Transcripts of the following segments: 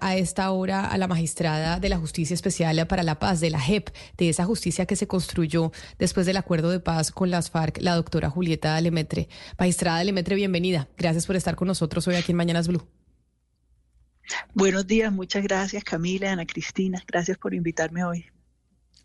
a esta hora a la magistrada de la Justicia Especial para la Paz, de la JEP, de esa justicia que se construyó después del acuerdo de paz con las FARC, la doctora Julieta Lemetre. Magistrada Lemetre, bienvenida. Gracias por estar con nosotros hoy aquí en Mañanas Blue. Buenos días, muchas gracias Camila, Ana Cristina, gracias por invitarme hoy.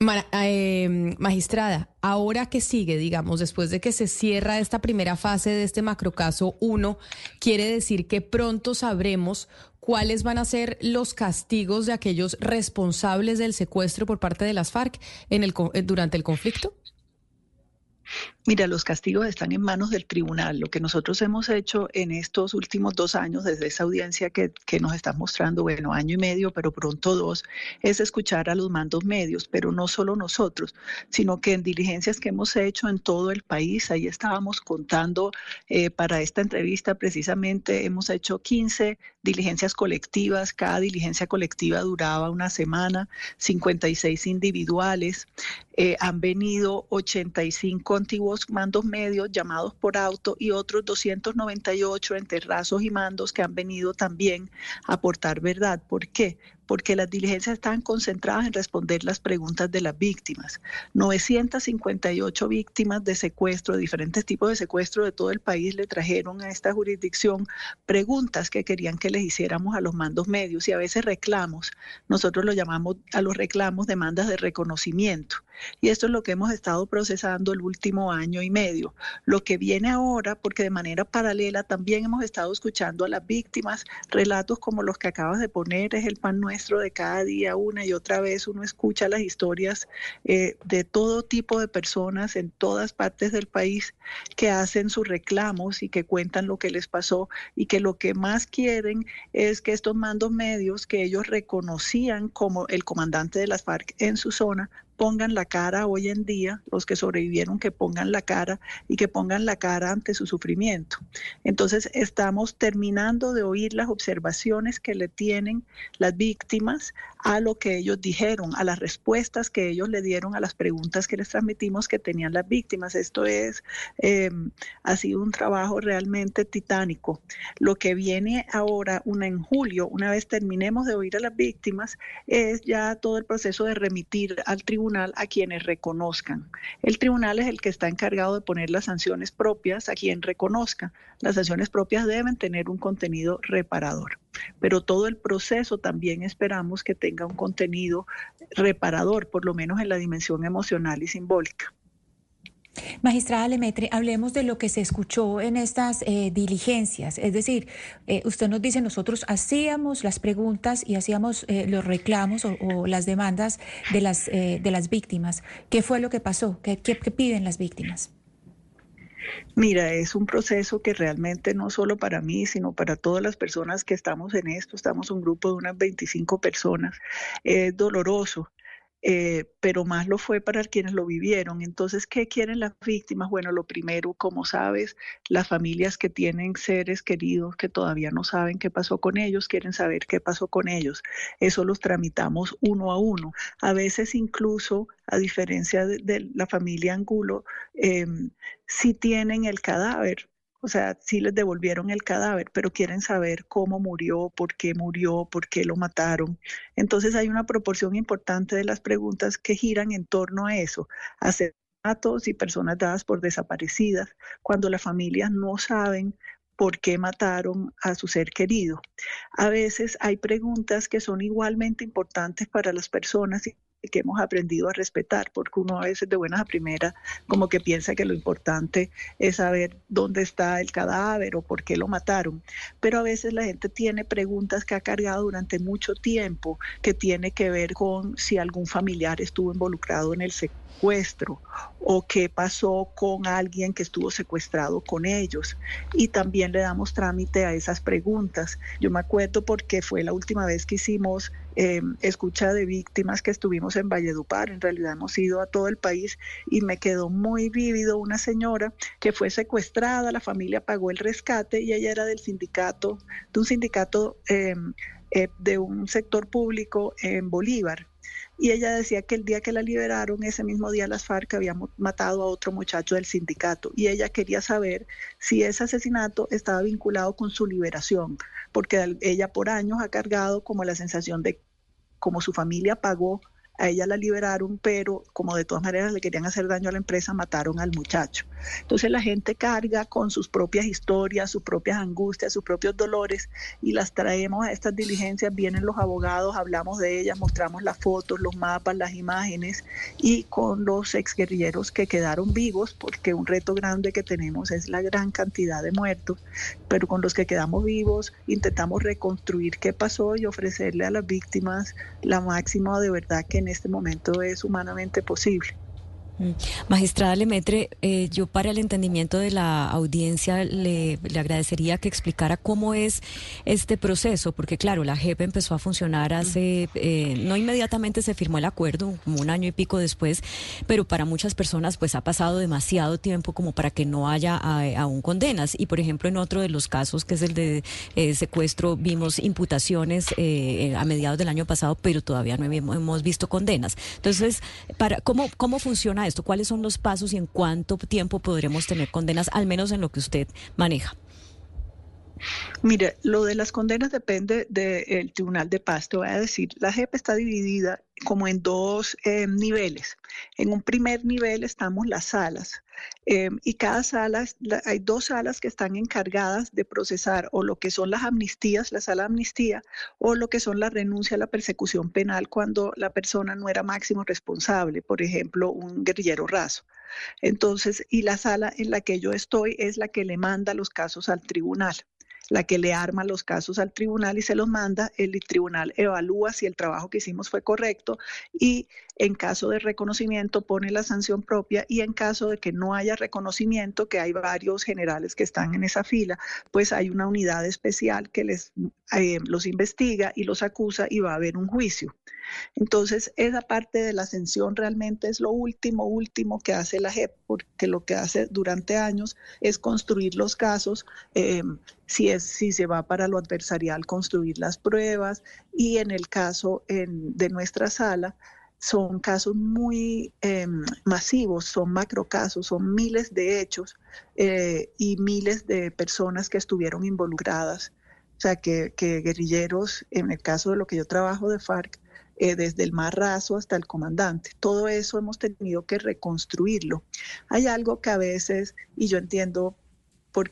Em, magistrada, ahora que sigue, digamos, después de que se cierra esta primera fase de este macrocaso 1, quiere decir que pronto sabremos cuáles van a ser los castigos de aquellos responsables del secuestro por parte de las FARC en el, durante el conflicto? Mira, los castigos están en manos del tribunal. Lo que nosotros hemos hecho en estos últimos dos años, desde esa audiencia que, nos está mostrando, bueno, año y medio, pero pronto dos, es escuchar a los mandos medios, pero no solo nosotros, sino que en diligencias que hemos hecho en todo el país, ahí estábamos contando eh, para esta entrevista precisamente, hemos hecho 15 diligencias colectivas, cada diligencia colectiva duraba una semana, 56 individuales, eh, han venido 85 antiguos mandos medios llamados por auto y otros 298 entre rasos y mandos que han venido también a aportar verdad. ¿Por qué? Porque las diligencias están concentradas en responder las preguntas de las víctimas. 958 víctimas de secuestro, de diferentes tipos de secuestro de todo el país, le trajeron a esta jurisdicción preguntas que querían que les hiciéramos a los mandos medios y a veces reclamos. Nosotros lo llamamos a los reclamos demandas de reconocimiento. Y esto es lo que hemos estado procesando el último año y medio. Lo que viene ahora, porque de manera paralela también hemos estado escuchando a las víctimas, relatos como los que acabas de poner, es el pan nuestro de cada día, una y otra vez, uno escucha las historias eh, de todo tipo de personas en todas partes del país que hacen sus reclamos y que cuentan lo que les pasó y que lo que más quieren es que estos mandos medios que ellos reconocían como el comandante de las FARC en su zona pongan la cara hoy en día, los que sobrevivieron, que pongan la cara y que pongan la cara ante su sufrimiento. Entonces, estamos terminando de oír las observaciones que le tienen las víctimas a lo que ellos dijeron, a las respuestas que ellos le dieron a las preguntas que les transmitimos que tenían las víctimas. Esto es, em, ha sido un trabajo realmente titánico. Lo que viene ahora, una en julio, una vez terminemos de oír a las víctimas, es ya todo el proceso de remitir al tribunal a quienes reconozcan. El tribunal es el que está encargado de poner las sanciones propias a quien reconozca. Las sanciones propias deben tener un contenido reparador, pero todo el proceso también esperamos que tenga un contenido reparador, por lo menos en la dimensión emocional y simbólica. Magistrada Lemetre, hablemos de lo que se escuchó en estas eh, diligencias. Es decir, eh, usted nos dice, nosotros hacíamos las preguntas y hacíamos eh, los reclamos o, las demandas de las, de las víctimas. ¿Qué fue lo que pasó? ¿Qué, qué, piden las víctimas? Mira, es un proceso que realmente no solo para mí, sino para todas las personas que estamos en esto, estamos un grupo de unas 25 personas, es doloroso eh, pero más lo fue para quienes lo vivieron. Entonces, ¿qué quieren las víctimas? Bueno, lo primero, como sabes, las familias que tienen seres queridos que todavía no saben qué pasó con ellos, quieren saber qué pasó con ellos. Eso los tramitamos uno a uno. A veces incluso, a diferencia de, la familia Angulo, si tienen el cadáver, o sea, sí les devolvieron el cadáver, pero quieren saber cómo murió, por qué murió, por qué lo mataron. Entonces hay una proporción importante de las preguntas que giran en torno a eso, asesinatos y personas dadas por desaparecidas, cuando las familias no saben por qué mataron a su ser querido. A veces hay preguntas que son igualmente importantes para las personas y que hemos aprendido a respetar, porque uno a veces de buenas a primeras como que piensa que lo importante es saber dónde está el cadáver o por qué lo mataron. Pero a veces la gente tiene preguntas que ha cargado durante mucho tiempo que tiene que ver con si algún familiar estuvo involucrado en el secuestro o qué pasó con alguien que estuvo secuestrado con ellos. Y también le damos trámite a esas preguntas. Yo me acuerdo porque fue la última vez que hicimos eh, escucha de víctimas que estuvimos en Valledupar. En realidad hemos ido a todo el país y me quedó muy vívido una señora que fue secuestrada, la familia pagó el rescate y ella era del sindicato, de un sindicato eh, eh, de un sector público en Bolívar. Y ella decía que el día que la liberaron, ese mismo día las FARC habían matado a otro muchacho del sindicato. Y ella quería saber si ese asesinato estaba vinculado con su liberación, porque ella por años ha cargado como la sensación de como su familia pagó a ella la liberaron, pero como de todas maneras le querían hacer daño a la empresa, mataron al muchacho. Entonces la gente carga con sus propias historias, sus propias angustias, sus propios dolores y las traemos a estas diligencias, vienen los abogados, hablamos de ellas, mostramos las fotos, los mapas, las imágenes y con los exguerrilleros que quedaron vivos, porque un reto grande que tenemos es la gran cantidad de muertos, pero con los que quedamos vivos intentamos reconstruir qué pasó y ofrecerle a las víctimas la máxima de verdad que en este momento es humanamente posible. Mm. Magistrada Lemetre, eh, yo para el entendimiento de la audiencia le, agradecería que explicara cómo es este proceso, porque claro, la JEP empezó a funcionar hace, eh, no inmediatamente se firmó el acuerdo, como un año y pico después, pero para muchas personas pues ha pasado demasiado tiempo como para que no haya aún condenas. Y por ejemplo, en otro de los casos, que es el de eh, secuestro, vimos imputaciones a mediados del año pasado, pero todavía no hemos visto condenas. Entonces, para, ¿cómo, cómo funciona esto? ¿Cuáles son los pasos y en cuánto tiempo podremos tener condenas, al menos en lo que usted maneja? Mire, lo de las condenas depende del Tribunal de Paz. Te voy a decir, la JEP está dividida como en dos eh, niveles. En un primer nivel estamos las salas eh, y cada sala, hay dos salas que están encargadas de procesar o lo que son las amnistías, la sala de amnistía, o lo que son la renuncia a la persecución penal cuando la persona no era máximo responsable, por ejemplo, un guerrillero raso. Entonces, y la sala en la que yo estoy es la que le manda los casos al tribunal la que le arma los casos al tribunal y se los manda, el tribunal evalúa si el trabajo que hicimos fue correcto y en caso de reconocimiento pone la sanción propia y en caso de que no haya reconocimiento, que hay varios generales que están en esa fila, pues hay una unidad especial que les eh, los investiga y los acusa y va a haber un juicio. Entonces, esa parte de la ascensión realmente es lo último, último que hace la JEP, porque lo que hace durante años es construir los casos, eh, si, es, si se va para lo adversarial, construir las pruebas y en el caso de nuestra sala, son casos muy em, masivos, son macrocasos, son miles de hechos eh, y miles de personas que estuvieron involucradas. O sea, que, guerrilleros, en el caso de lo que yo trabajo de FARC, eh, desde el más raso hasta el comandante. Todo eso hemos tenido que reconstruirlo. Hay algo que a veces, y yo entiendo por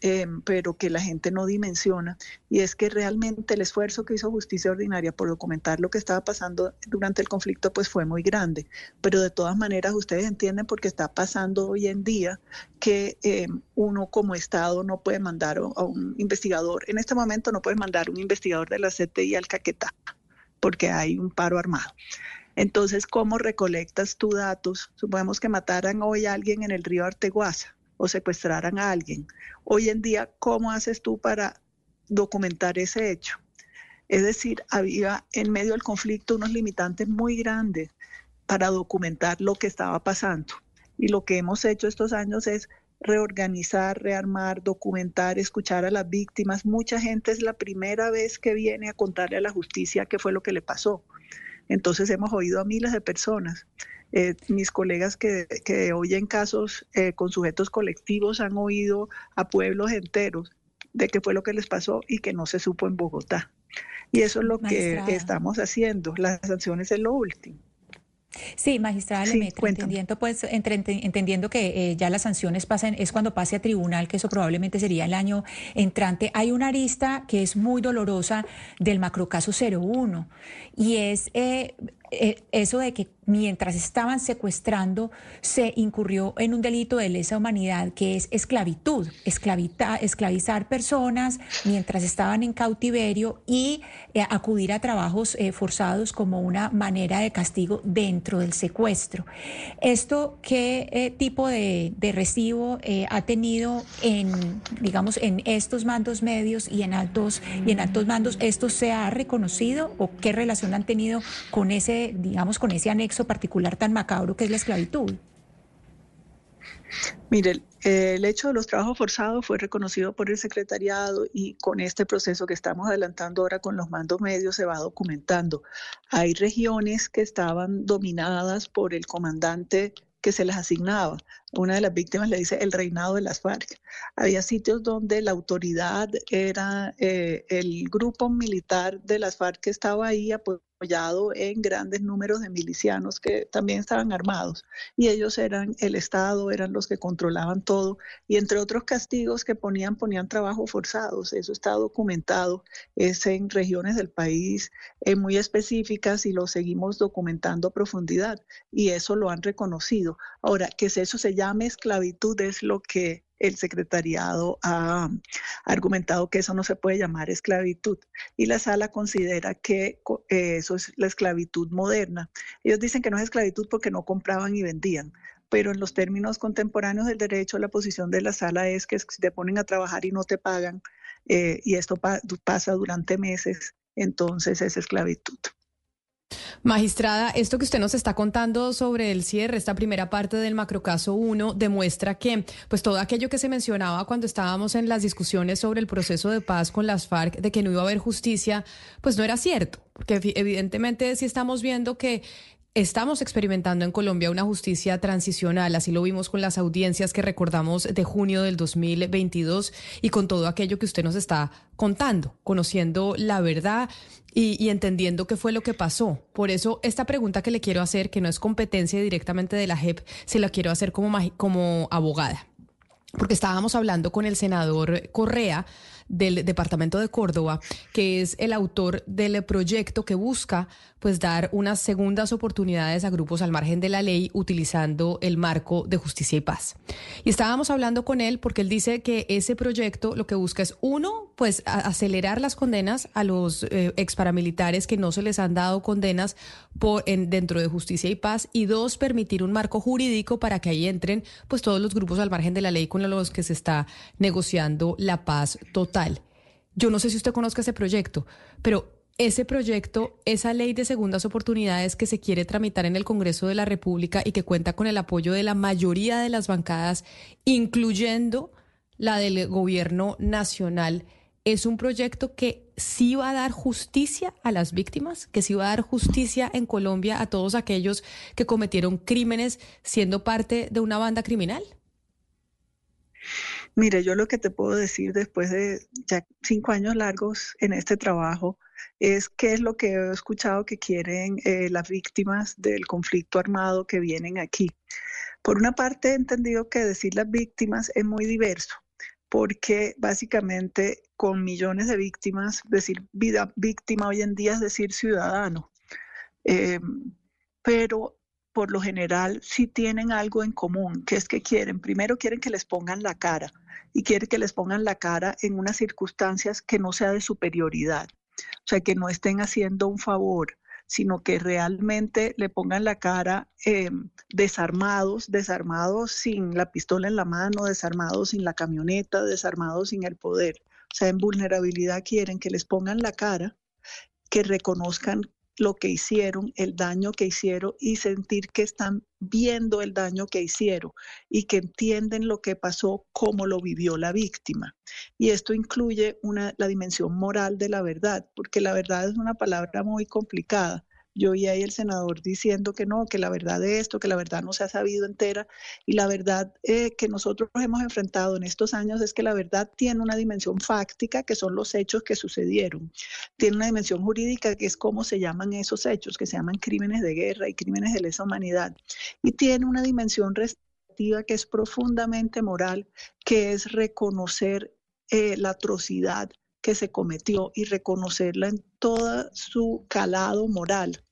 em, pero que la gente no dimensiona, y es que realmente el esfuerzo que hizo Justicia Ordinaria por documentar lo que estaba pasando durante el conflicto, pues fue muy grande. Pero de todas maneras, ustedes entienden por qué está pasando hoy en día que em, uno como Estado no puede mandar a un investigador, en este momento no puede mandar un investigador de la CTI al Caquetá porque hay un paro armado. Entonces, ¿cómo recolectas tus datos? Suponemos que mataran hoy a alguien en el río Arteguaza o secuestraran a alguien. Hoy en día, ¿cómo haces tú para documentar ese hecho? Es decir, había en medio del conflicto unos limitantes muy grandes para documentar lo que estaba pasando. Y lo que hemos hecho estos años es reorganizar, rearmar, documentar, escuchar a las víctimas. Mucha gente es la primera vez que viene a contarle a la justicia qué fue lo que le pasó. Entonces hemos oído a miles de personas. Eh, mis colegas que, oyen casos eh, con sujetos colectivos han oído a pueblos enteros de qué fue lo que les pasó y que no se supo en Bogotá. Y eso es lo que estamos haciendo. Las sanciones es lo último. Sí, magistrada entendiendo, pues, entendiendo que eh, ya las sanciones pasan, es cuando pase a tribunal, que eso probablemente sería el año entrante. Hay una arista que es muy dolorosa del macrocaso 01 y es eh, eh, eso de que mientras estaban secuestrando se incurrió en un delito de lesa humanidad que es esclavitud, esclavizar personas mientras estaban en cautiverio y eh, acudir a trabajos eh, forzados como una manera de castigo dentro del secuestro. ¿Esto qué tipo de, recibo ha tenido en, digamos, en estos mandos medios y en altos y en altos mandos? ¿Esto se ha reconocido o qué relación han tenido con ese digamos, con ese anexo particular tan macabro que es la esclavitud? Mire, el hecho de los trabajos forzados fue reconocido por el secretariado y con este proceso que estamos adelantando ahora con los mandos medios se va documentando. Hay regiones que estaban dominadas por el comandante que se les asignaba. Una de las víctimas le dice el reinado de las FARC. Había sitios donde la autoridad era eh, el grupo militar de las FARC que estaba ahí apoyado en grandes números de milicianos que también estaban armados y ellos eran el Estado, eran los que controlaban todo y entre otros castigos que ponían, ponían trabajos forzados. Eso está documentado, es en regiones del país eh, muy específicas y lo seguimos documentando a profundidad y eso lo han reconocido. Ahora, que eso se llame esclavitud es lo que el secretariado ha argumentado que eso no se puede llamar esclavitud y la sala considera que eh, eso es la esclavitud moderna. Ellos dicen que no es esclavitud porque no compraban y vendían, pero en los términos contemporáneos del derecho la posición de la sala es que si te ponen a trabajar y no te pagan eh, y esto pasa durante meses, entonces es esclavitud. Magistrada, esto que usted nos está contando sobre el cierre, esta primera parte del macrocaso 1, demuestra que pues todo aquello que se mencionaba cuando estábamos en las discusiones sobre el proceso de paz con las FARC, de que no iba a haber justicia, pues no era cierto, porque evidentemente sí estamos viendo que Estamos experimentando en Colombia una justicia transicional, así lo vimos con las audiencias que recordamos de junio del 2022 y con todo aquello que usted nos está contando, conociendo la verdad y, entendiendo qué fue lo que pasó. Por eso esta pregunta que le quiero hacer, que no es competencia directamente de la JEP, se la quiero hacer como, como abogada. Porque estábamos hablando con el senador Correa del departamento de Córdoba, que es el autor del proyecto que busca pues dar unas segundas oportunidades a grupos al margen de la ley utilizando el marco de justicia y paz. Y estábamos hablando con él porque él dice que ese proyecto lo que busca es uno, pues acelerar las condenas a los eh, ex paramilitares que no se les han dado condenas por, en, dentro de justicia y paz y dos, permitir un marco jurídico para que ahí entren pues todos los grupos al margen de la ley con los que se está negociando la paz total. Yo no sé si usted conozca ese proyecto, pero ese proyecto, esa ley de segundas oportunidades que se quiere tramitar en el Congreso de la República y que cuenta con el apoyo de la mayoría de las bancadas, incluyendo la del gobierno nacional, es un proyecto que sí va a dar justicia a las víctimas, que sí va a dar justicia en Colombia a todos aquellos que cometieron crímenes siendo parte de una banda criminal. Mire, yo lo que te puedo decir después de ya cinco años largos en este trabajo, es qué es lo que he escuchado que quieren eh, las víctimas del conflicto armado que vienen aquí. Por una parte, he entendido que decir las víctimas es muy diverso, porque básicamente con millones de víctimas, decir vida víctima hoy en día es decir ciudadano. Em, pero por lo general sí tienen algo en común, que es que quieren, primero quieren que les pongan la cara y quieren que les pongan la cara en unas circunstancias que no sea de superioridad. O sea, que no estén haciendo un favor, sino que realmente le pongan la cara em, desarmados, desarmados sin la pistola en la mano, desarmados sin la camioneta, desarmados sin el poder. O sea, en vulnerabilidad quieren que les pongan la cara, que reconozcan lo que hicieron, el daño que hicieron y sentir que están viendo el daño que hicieron y que entienden lo que pasó, cómo lo vivió la víctima. Y esto incluye una, la dimensión moral de la verdad, porque la verdad es una palabra muy complicada yo oí ahí el senador diciendo que no, que la verdad de esto, que la verdad no se ha sabido entera. Y la verdad eh, que nosotros hemos enfrentado en estos años es que la verdad tiene una dimensión fáctica, que son los hechos que sucedieron. Tiene una dimensión jurídica, que es cómo se llaman esos hechos, que se llaman crímenes de guerra y crímenes de lesa humanidad. Y tiene una dimensión restrictiva que es profundamente moral, que es reconocer eh, la atrocidad que se cometió y reconocerla en todo su calado moral.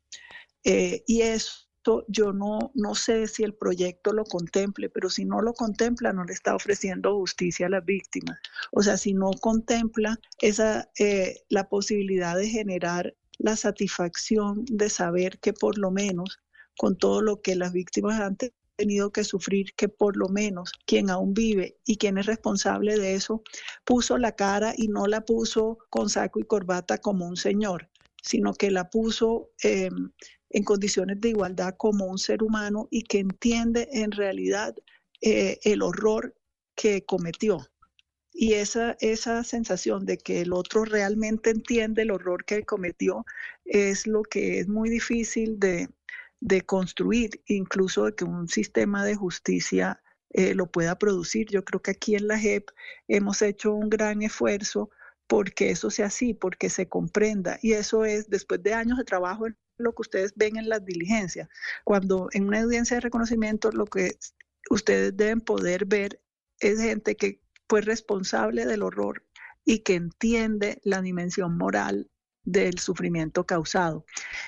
Eh, y esto yo no, no sé si el proyecto lo contemple, pero si no lo contempla, no le está ofreciendo justicia a las víctimas. O sea, si no contempla esa, eh, la posibilidad de generar la satisfacción de saber que por lo menos con todo lo que las víctimas han tenido que sufrir, que por lo menos quien aún vive y quien es responsable de eso, puso la cara y no la puso con saco y corbata como un señor, sino que la puso em, en condiciones de igualdad como un ser humano y que entiende en realidad eh, el horror que cometió. Y esa, esa sensación de que el otro realmente entiende el horror que cometió es lo que es muy difícil de, de construir, incluso de que un sistema de justicia eh, lo pueda producir. Yo creo que aquí en la JEP hemos hecho un gran esfuerzo porque eso sea así, porque se comprenda. Y eso es, después de años de trabajo, lo que ustedes ven en las diligencias. Cuando en una audiencia de reconocimiento, lo que ustedes deben poder ver es gente que fue responsable del horror y que entiende la dimensión moral del sufrimiento causado.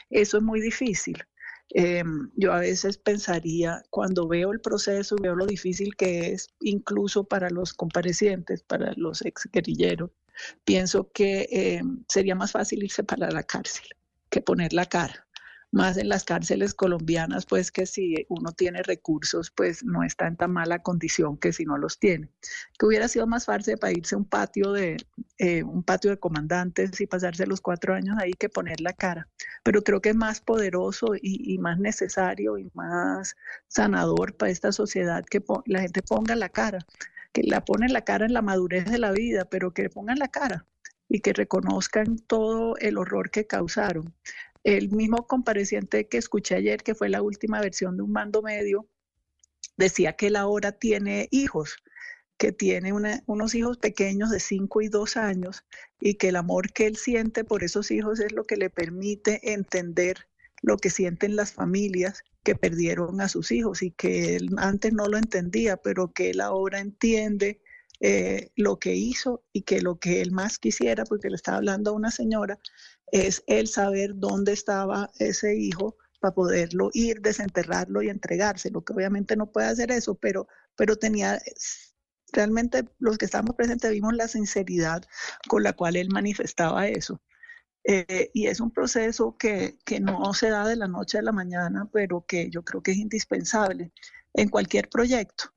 Eso es muy difícil. Em, yo a veces pensaría, cuando veo el proceso, veo lo difícil que es, incluso para los comparecientes, para los ex guerrilleros, pienso que em, sería más fácil irse para la cárcel que poner la cara más en las cárceles colombianas, pues que si uno tiene recursos, pues no está en tan mala condición que si no los tiene. Que hubiera sido más fácil para irse a un patio de eh, un patio de comandantes y pasarse los cuatro años ahí que poner la cara. Pero creo que es más poderoso y, más necesario y más sanador para esta sociedad que la gente ponga la cara, que la pone la cara en la madurez de la vida, pero que pongan la cara y que reconozcan todo el horror que causaron. El mismo compareciente que escuché ayer, que fue la última versión de un mando medio, decía que él ahora tiene hijos, que tiene unos hijos pequeños de 5 y 2 años y que el amor que él siente por esos hijos es lo que le permite entender lo que sienten las familias que perdieron a sus hijos y que él antes no lo entendía, pero que él ahora entiende eh, lo que hizo y que lo que él más quisiera, porque le estaba hablando a una señora, es el saber dónde estaba ese hijo para poderlo ir, desenterrarlo y entregárselo, que obviamente no puede hacer eso, pero, pero tenía, realmente los que estábamos presentes vimos la sinceridad con la cual él manifestaba eso. Eh, y es un proceso que, que no se da de la noche a la mañana, pero que yo creo que es indispensable en cualquier proyecto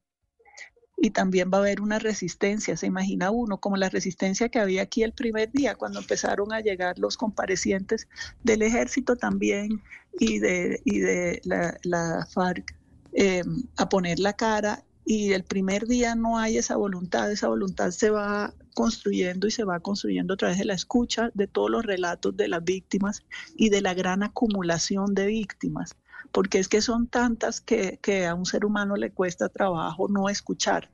y también va a haber una resistencia, se imagina uno, como la resistencia que había aquí el primer día cuando empezaron a llegar los comparecientes del ejército también y de, y de la, FARC em, a poner la cara. Y el primer día no hay esa voluntad, esa voluntad se va construyendo y se va construyendo a través de la escucha de todos los relatos de las víctimas y de la gran acumulación de víctimas porque es que son tantas que, a un ser humano le cuesta trabajo no escuchar.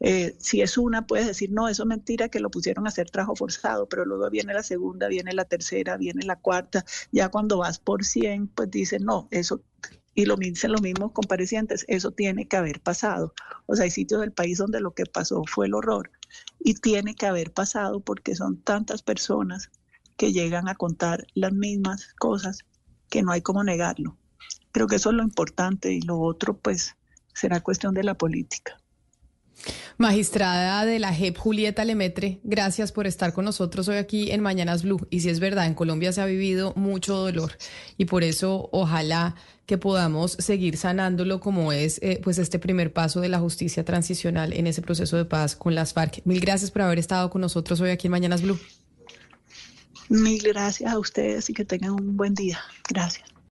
Eh, si es una, puedes decir, no, eso es mentira que lo pusieron a hacer trabajo forzado, pero luego viene la segunda, viene la tercera, viene la cuarta, ya cuando vas por 100, pues dicen, no, eso, y lo dicen los mismos comparecientes, eso tiene que haber pasado. O sea, hay sitios del país donde lo que pasó fue el horror y tiene que haber pasado porque son tantas personas que llegan a contar las mismas cosas que no hay como negarlo. Creo que eso es lo importante y lo otro pues será cuestión de la política. Magistrada de la JEP, Julieta Lemetre, gracias por estar con nosotros hoy aquí en Mañanas Blue. Y si es verdad, en Colombia se ha vivido mucho dolor y por eso ojalá que podamos seguir sanándolo como es eh, pues este primer paso de la justicia transicional en ese proceso de paz con las FARC. Mil gracias por haber estado con nosotros hoy aquí en Mañanas Blue. Mil gracias a ustedes y que tengan un buen día. Gracias.